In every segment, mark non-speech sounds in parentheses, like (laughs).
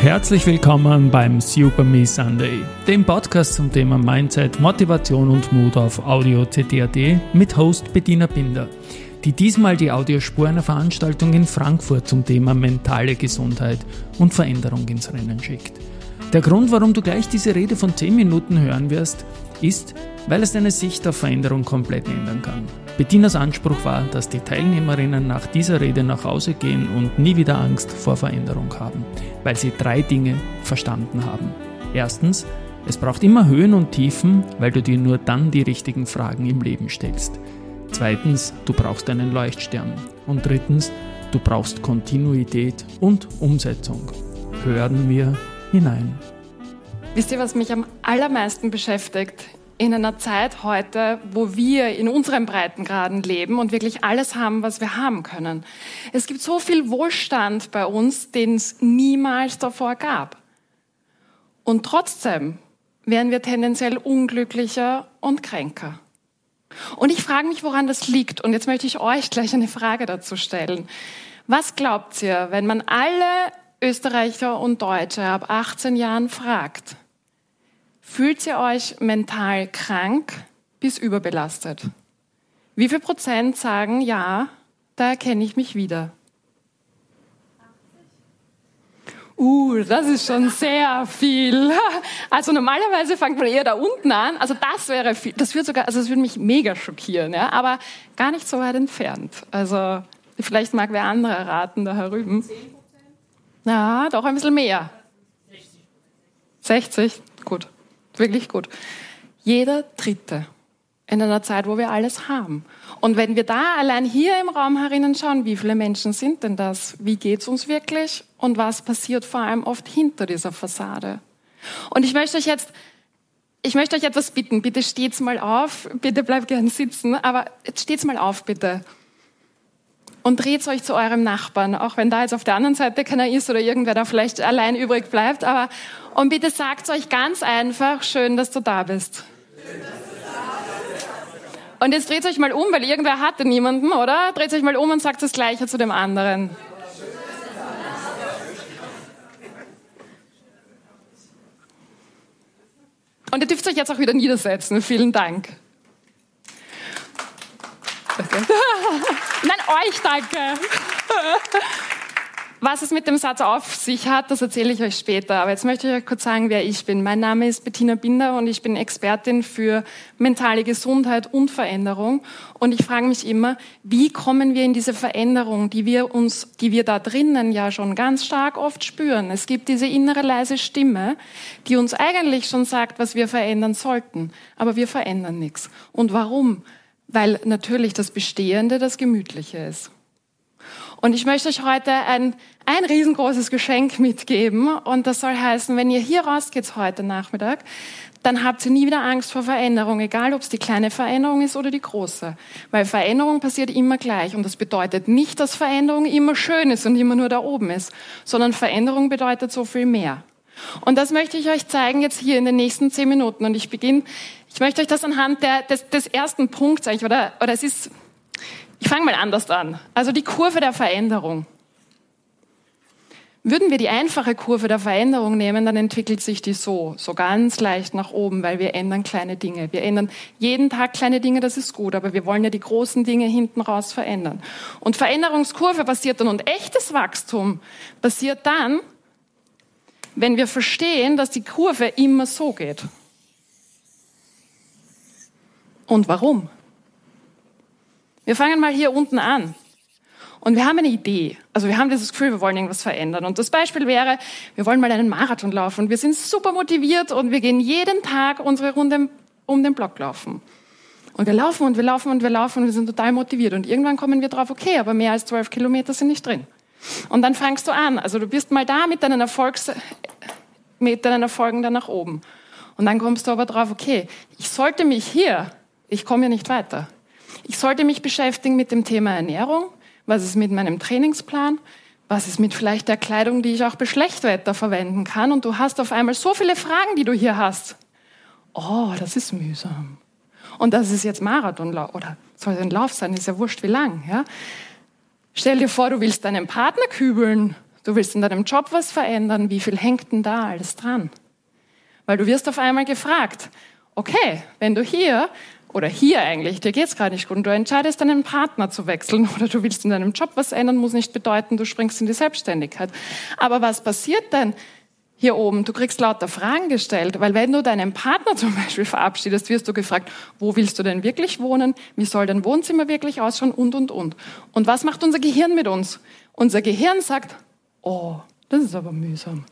Herzlich willkommen beim Super Me Sunday, dem Podcast zum Thema Mindset, Motivation und Mut auf Audio CD.at mit Host Bettina Binder, die diesmal die Audiospur einer Veranstaltung in Frankfurt zum Thema mentale Gesundheit und Veränderung ins Rennen schickt. Der Grund, warum du gleich diese Rede von 10 Minuten hören wirst, ist, weil es deine Sicht auf Veränderung komplett ändern kann. Bettinas Anspruch war, dass die Teilnehmerinnen nach dieser Rede nach Hause gehen und nie wieder Angst vor Veränderung haben, weil sie drei Dinge verstanden haben. Erstens, es braucht immer Höhen und Tiefen, weil du dir nur dann die richtigen Fragen im Leben stellst. Zweitens, du brauchst einen Leuchtstern. Und drittens, du brauchst Kontinuität und Umsetzung. Hören wir hinein. Wisst ihr, was mich am allermeisten beschäftigt? In einer Zeit heute, wo wir in unseren Breitengraden leben und wirklich alles haben, was wir haben können. Es gibt so viel Wohlstand bei uns, den es niemals davor gab. Und trotzdem werden wir tendenziell unglücklicher und kränker. Und ich frage mich, woran das liegt. Und jetzt möchte ich euch gleich eine Frage dazu stellen. Was glaubt ihr, wenn man alle Österreicher und Deutsche ab 18 Jahren fragt, fühlt ihr euch mental krank bis überbelastet? Wie viel Prozent sagen, ja, da erkenne ich mich wieder? Uh, das ist schon sehr viel. (laughs) Also normalerweise fängt man eher da unten an. Also das wäre viel. Das würde sogar, also das würde mich mega schockieren, ja. Aber gar nicht so weit entfernt. Also vielleicht mag wer andere raten da herüben. Ja, doch ein bisschen mehr. 60. Wirklich gut. Jeder Dritte in einer Zeit, wo wir alles haben. Und wenn wir da allein hier im Raum herinnen schauen, wie viele Menschen sind denn das? Wie geht's uns wirklich? Und was passiert vor allem oft hinter dieser Fassade? Und ich möchte euch jetzt, ich möchte euch etwas bitten. Bitte steht's mal auf. Bitte bleibt gern sitzen. Aber jetzt steht's mal auf, bitte und dreht euch zu eurem Nachbarn, auch wenn da jetzt auf der anderen Seite keiner ist oder irgendwer da vielleicht allein übrig bleibt. Aber und bitte sagt euch ganz einfach, schön, dass du da bist. Und jetzt dreht euch mal um, weil irgendwer hatte niemanden, oder? Dreht euch mal um und sagt das Gleiche zu dem anderen. Und ihr dürft euch jetzt auch wieder niedersetzen. Vielen Dank. (laughs) Nein, euch danke. Was es mit dem Satz auf sich hat, das erzähle ich euch später. Aber jetzt möchte ich euch kurz sagen, wer ich bin. Mein Name ist Bettina Binder und ich bin Expertin für mentale Gesundheit und Veränderung. Und ich frage mich immer, wie kommen wir in diese Veränderung, die wir uns, die wir da drinnen ja schon ganz stark oft spüren. Es gibt diese innere leise Stimme, die uns eigentlich schon sagt, was wir verändern sollten. Aber wir verändern nichts. Und warum? Weil natürlich das Bestehende das Gemütliche ist. Und ich möchte euch heute ein, ein riesengroßes Geschenk mitgeben. Und das soll heißen, wenn ihr hier rausgeht heute Nachmittag, dann habt ihr nie wieder Angst vor Veränderung, egal ob es die kleine Veränderung ist oder die große. Weil Veränderung passiert immer gleich. Und das bedeutet nicht, dass Veränderung immer schön ist und immer nur da oben ist, sondern Veränderung bedeutet so viel mehr. Und das möchte ich euch zeigen jetzt hier in den nächsten zehn Minuten. Und ich beginne, ich möchte euch das anhand der, des, des ersten Punkts eigentlich, oder, oder es ist, ich fange mal anders an. Also die Kurve der Veränderung. Würden wir die einfache Kurve der Veränderung nehmen, dann entwickelt sich die so, so ganz leicht nach oben, weil wir ändern kleine Dinge. Wir ändern jeden Tag kleine Dinge, das ist gut, aber wir wollen ja die großen Dinge hinten raus verändern. Und Veränderungskurve passiert dann und echtes Wachstum passiert dann, wenn wir verstehen, dass die Kurve immer so geht. Und warum? Wir fangen mal hier unten an. Und wir haben eine Idee. Also wir haben dieses Gefühl, wir wollen irgendwas verändern. Und das Beispiel wäre, wir wollen mal einen Marathon laufen. Und wir sind super motiviert und wir gehen jeden Tag unsere Runde um den Block laufen. Und wir laufen und wir laufen und wir laufen und wir sind total motiviert. Und irgendwann kommen wir drauf, okay, aber mehr als zwölf Kilometer sind nicht drin. Und dann fangst du an. Also du bist mal da mit deinen, Erfolgs, mit deinen Erfolgen dann nach oben. Und dann kommst du aber drauf, okay, ich sollte mich hier, ich komme ja nicht weiter. Ich sollte mich beschäftigen mit dem Thema Ernährung. Was ist mit meinem Trainingsplan? Was ist mit vielleicht der Kleidung, die ich auch bei Schlechtwetter verwenden kann? Und du hast auf einmal so viele Fragen, die du hier hast. Oh, das ist mühsam. Und das ist jetzt Marathonlauf oder soll ein Lauf sein, ist ja wurscht wie lang, ja? Stell dir vor, du willst deinen Partner kübeln. Du willst in deinem Job was verändern. Wie viel hängt denn da alles dran? Weil du wirst auf einmal gefragt, okay, wenn du hier oder hier eigentlich, dir geht's gerade nicht gut und du entscheidest, deinen Partner zu wechseln (laughs) oder du willst in deinem Job was ändern, muss nicht bedeuten, du springst in die Selbstständigkeit. Aber was passiert denn hier oben? Du kriegst lauter Fragen gestellt, weil wenn du deinen Partner zum Beispiel verabschiedest, wirst du gefragt, wo willst du denn wirklich wohnen? Wie soll dein Wohnzimmer wirklich ausschauen? Und, und, und. Und was macht unser Gehirn mit uns? Unser Gehirn sagt, oh, das ist aber mühsam.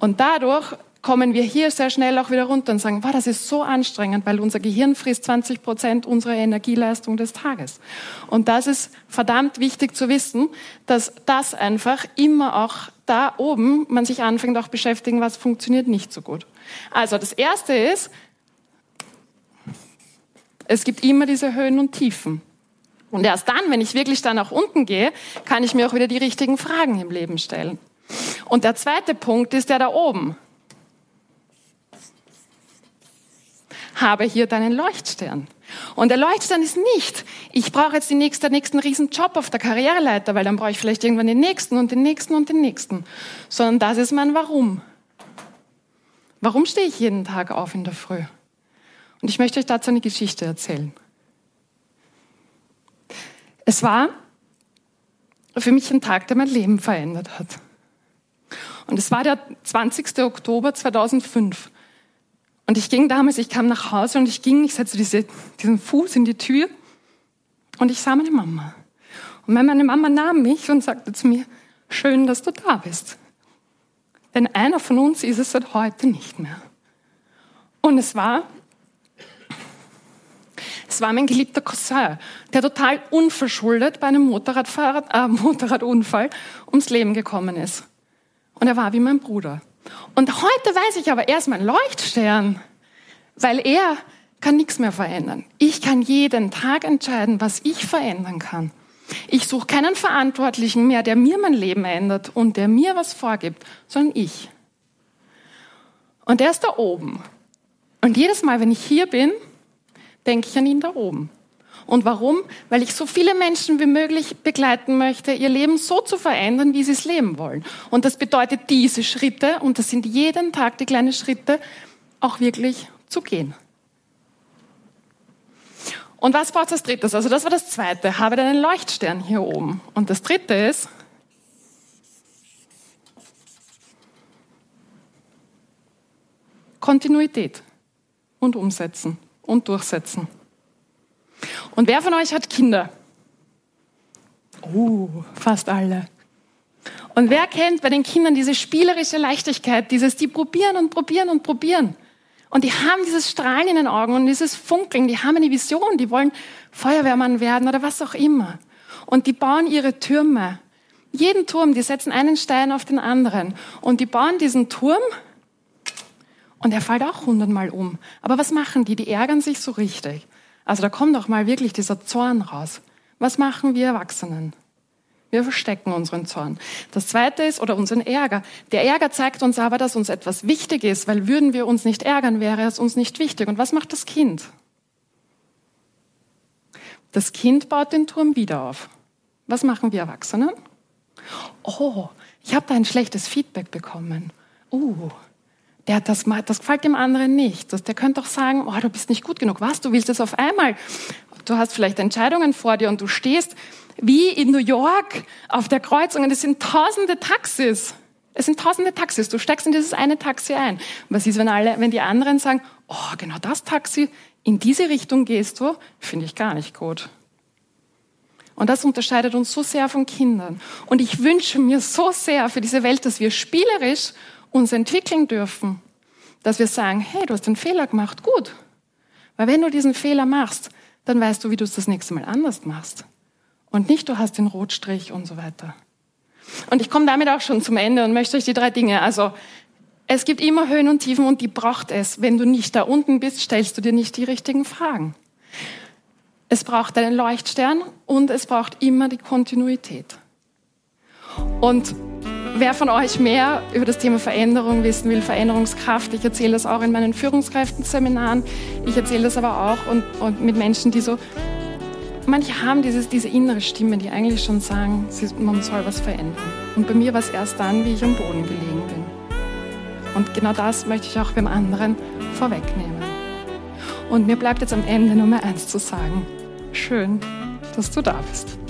Und dadurch kommen wir hier sehr schnell auch wieder runter und sagen, wow, das ist so anstrengend, weil unser Gehirn frisst 20 Prozent unserer Energieleistung des Tages. Und das ist verdammt wichtig zu wissen, dass das einfach immer auch da oben man sich anfängt auch beschäftigen, was funktioniert nicht so gut. Also das erste ist, es gibt immer diese Höhen und Tiefen. Und erst dann, wenn ich wirklich da nach unten gehe, kann ich mir auch wieder die richtigen Fragen im Leben stellen. Und der zweite Punkt ist der da oben. Habe hier deinen Leuchtstern. Und der Leuchtstern ist nicht, ich brauche jetzt den nächsten, nächsten riesen Job auf der Karriereleiter, weil dann brauche ich vielleicht irgendwann den nächsten und den nächsten und den nächsten. Sondern das ist mein Warum. Warum stehe ich jeden Tag auf in der Früh? Und ich möchte euch dazu eine Geschichte erzählen. Es war für mich ein Tag, der mein Leben verändert hat. Und es war der 20. Oktober 2005. Und ich ging damals, ich kam nach Hause und ich ging, ich setzte diese, diesen Fuß in die Tür und ich sah meine Mama. Und meine Mama nahm mich und sagte zu mir, schön, dass du da bist. Denn einer von uns ist es seit heute nicht mehr. Und es war, es war mein geliebter Cousin, der total unverschuldet bei einem Motorradfahrer, äh, (laughs) Motorradunfall ums Leben gekommen ist. Und er war wie mein Bruder. Und heute weiß ich aber, er ist mein Leuchtstern, weil er kann nichts mehr verändern. Ich kann jeden Tag entscheiden, was ich verändern kann. Ich suche keinen Verantwortlichen mehr, der mir mein Leben ändert und der mir was vorgibt, sondern ich. Und er ist da oben. Und jedes Mal, wenn ich hier bin, denke ich an ihn da oben. Und warum? Weil ich so viele Menschen wie möglich begleiten möchte, ihr Leben so zu verändern, wie sie es leben wollen. Und das bedeutet diese Schritte, und das sind jeden Tag die kleinen Schritte, auch wirklich zu gehen. Und was braucht das drittes? Also das war das zweite. Habe deinen Leuchtstern hier oben. Und das dritte ist, Kontinuität und umsetzen und durchsetzen. Und wer von euch hat Kinder? Oh, fast alle. Und wer kennt bei den Kindern diese spielerische Leichtigkeit, dieses, die probieren und probieren und probieren. Und die haben dieses Strahlen in den Augen und dieses Funkeln, die haben eine Vision, die wollen Feuerwehrmann werden oder was auch immer. Und die bauen ihre Türme. Jeden Turm, die setzen einen Stein auf den anderen. Und die bauen diesen Turm und er fällt auch hundertmal um. Aber was machen die? Die ärgern sich so richtig. Also da kommt auch mal wirklich dieser Zorn raus. Was machen wir Erwachsenen? Wir verstecken unseren Zorn. Das zweite ist, oder unseren Ärger. Der Ärger zeigt uns aber, dass uns etwas wichtig ist, weil würden wir uns nicht ärgern, wäre es uns nicht wichtig. Und was macht das Kind? Das Kind baut den Turm wieder auf. Was machen wir Erwachsenen? Oh, ich habe da ein schlechtes Feedback bekommen. Uh, der, das, das gefällt dem anderen nicht. Der könnte doch sagen, oh, du bist nicht gut genug. Was, du willst es auf einmal. Du hast vielleicht Entscheidungen vor dir und du stehst wie in New York auf der Kreuzung und es sind tausende Taxis. Es sind tausende Taxis. Du steigst in dieses eine Taxi ein. Was ist, wenn alle, wenn die anderen sagen, oh, genau das Taxi, in diese Richtung gehst du, finde ich gar nicht gut. Und das unterscheidet uns so sehr von Kindern. Und ich wünsche mir so sehr für diese Welt, dass wir spielerisch uns entwickeln dürfen, dass wir sagen, hey, du hast einen Fehler gemacht, gut. Weil wenn du diesen Fehler machst, dann weißt du, wie du es das nächste Mal anders machst. Und nicht, du hast den Rotstrich und so weiter. Und ich komme damit auch schon zum Ende und möchte euch die drei Dinge, also es gibt immer Höhen und Tiefen und die braucht es. Wenn du nicht da unten bist, stellst du dir nicht die richtigen Fragen. Es braucht einen Leuchtstern und es braucht immer die Kontinuität. Und Wer von euch mehr über das Thema Veränderung wissen will, Veränderungskraft, ich erzähle das auch in meinen Führungskräftenseminaren, ich erzähle das aber auch und, und mit Menschen, die so manche haben dieses, diese innere Stimme, die eigentlich schon sagen, man soll was verändern. Und bei mir war es erst dann, wie ich am Boden gelegen bin. Und genau das möchte ich auch beim anderen vorwegnehmen. Und mir bleibt jetzt am Ende nur mehr eins zu sagen. Schön, dass du da bist.